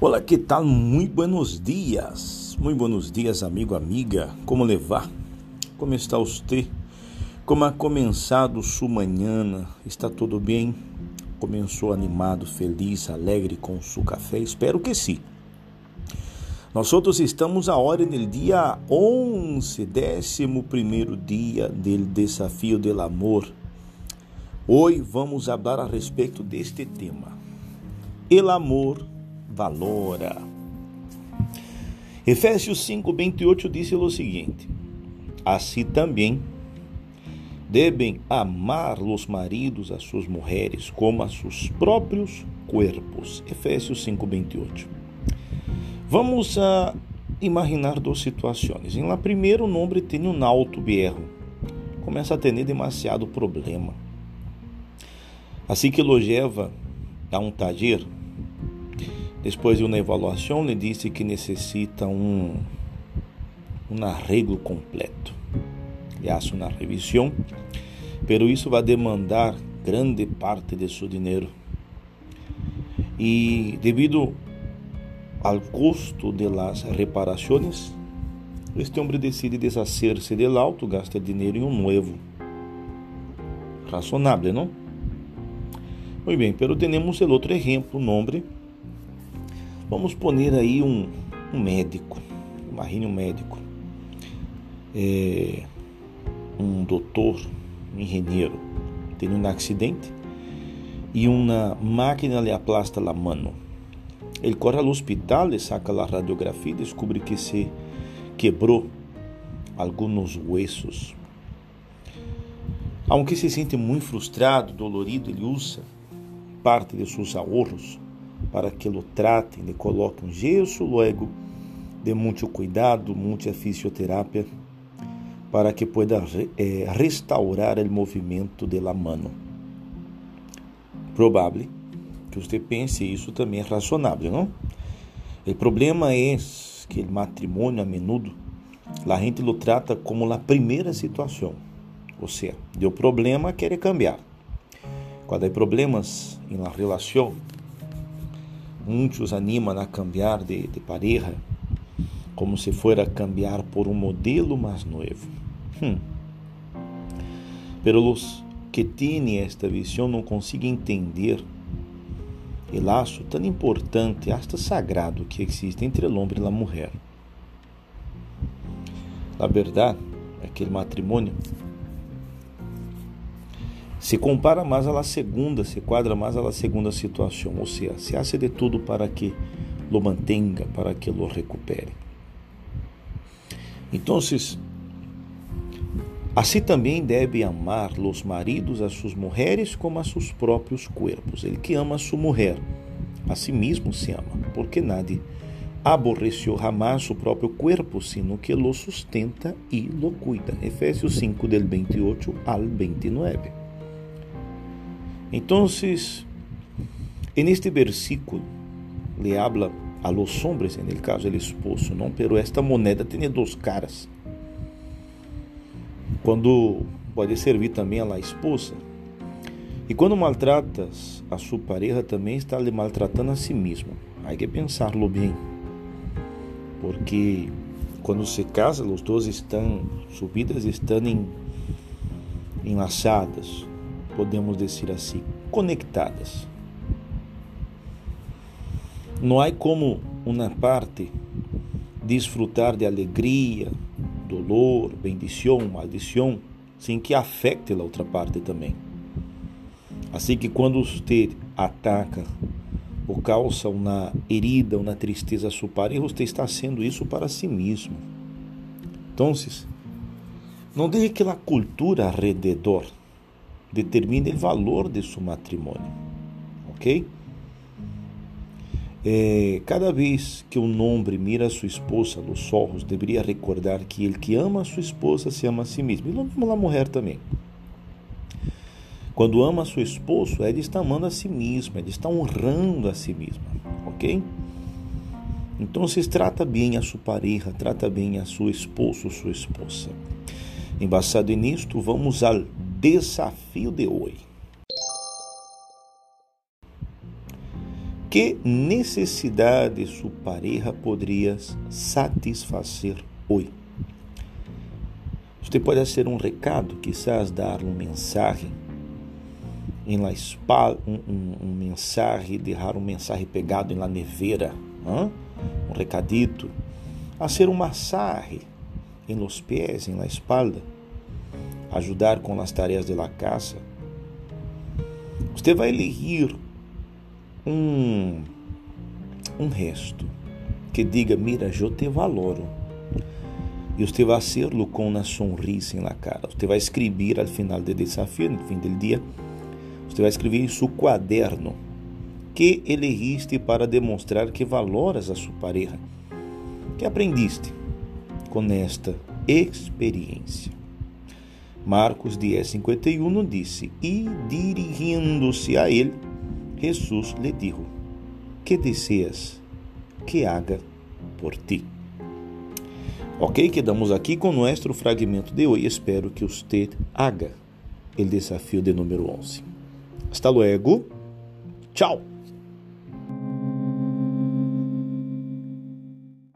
Olá, que tal? Muito buenos dias. Muito buenos dias, amigo, amiga. Como levar? Como está você? Como ha começado sua manhã? Está tudo bem? Começou animado, feliz, alegre com seu café? Espero que sim. Nós outros estamos a hora no dia 11, décimo primeiro dia do desafio do amor. Hoje vamos falar a respeito deste tema. El amor valora. Efésios 5, 28 diz o seguinte: Assim também devem amar os maridos a suas mulheres como a seus próprios corpos. Efésios 5, 28. Vamos a imaginar duas situações. Em lá primeiro, o nome tem um alto berro. Começa a ter demasiado problema. Assim que lo leva a um taller, depois de uma avaliação, ele disse que necessita um, um arreglo completo. Hace uma revisão, pero isso vai demandar grande parte de seu dinheiro. E devido ao custo de las reparações, este homem decide deshacer-se del auto, gasta dinheiro em um novo. Razonável, não? Muito bem, pero temos o outro exemplo, um homem Vamos poner aí um, um médico, imagine um médico, é, um doutor, um engenheiro, tem um acidente e uma máquina lhe aplasta a mão. Ele corre ao hospital, ele saca a radiografia e descobre que se quebrou alguns huesos. Aunque se sente muito frustrado, dolorido, ele usa parte de seus ahorros para que lo tratem, lhe coloquem um gesso, luego de muito cuidado, muita fisioterapia, para que pueda eh, restaurar o movimento de la mano. Provável que você pense isso também é razonável, não? O problema é que o matrimônio a menudo a gente lo trata como a primeira situação, ou seja, deu problema, quer cambiar. Quando há problemas em la relação, muitos animam a cambiar de, de pareja como se fuera a cambiar por um modelo mais novo. Hum. Pero os que têm esta visão não conseguem entender o laço tão importante, hasta sagrado que existe entre o homem e a mulher. Na verdade, aquele matrimônio se compara mais à segunda, se quadra mais à segunda situação, ou seja, se hace de tudo para que lo mantenga, para que lo recupere. Então, assim também deve amar os maridos a suas mulheres como a seus próprios corpos. Ele que ama a sua mulher, a si mesmo se ama, porque nadie aborreceu jamás seu próprio corpo, sino que lo sustenta e lo cuida. Efésios 5, del 28 al 29. Entonces, en este versículo le habla a los hombres, en el caso el esposo, ¿no? Pero esta moneda tiene dos caras. Quando pode servir também a la esposa. E quando maltratas a sua pareja, também está lhe maltratando a si mesmo. Hay que pensarlo bem. Porque quando se casa, os dois estão, subidas estão enlaçadas, podemos dizer assim, conectadas. Não há como uma parte desfrutar de alegria, dolor, bendição, maldição, sem que afete a outra parte também. Assim que quando você ataca ou causa uma herida, uma tristeza a sua pareja, você está sendo isso para si mesmo. Então, não deixe que a cultura alrededor determina o valor de seu matrimônio, ok? É, cada vez que um homem mira a sua esposa nos olhos, deveria recordar que ele que ama a sua esposa se ama a si mesmo. E mesmo a mulher também. Quando ama a seu esposo, ele está amando a si mesmo, ele está honrando a si mesmo, ok? Então, se trata bem a sua pareja, trata bem a seu esposo, sua esposa. Embasado nisto, vamos ao desafio de hoje. Que necessidade sua pareja poderia satisfazer hoje? Você pode fazer um recado, quizás dar um mensagem em la espalda, um, um, um mensagem, deixar um mensagem pegado em la neveira, hein? um recadito, fazer um massagem em los pés, em la espalda, ajudar com as tarefas de la casa. Você vai elegir um, um resto que diga, mira, eu te valoro. E você vai fazê-lo com uma sonrisa na cara. Você vai escrever ao final do desafio, no fim do dia, você vai escrever em seu quaderno que elegiste para demonstrar que valoras a sua pareja, que aprendiste com esta experiência. Marcos 10, 51 disse: E dirigindo-se a ele, Jesus lhe disse: Que deseas que haga por ti? Ok, quedamos aqui com nosso fragmento de hoje. Espero que você haga o desafio de número 11. Hasta luego. Tchau.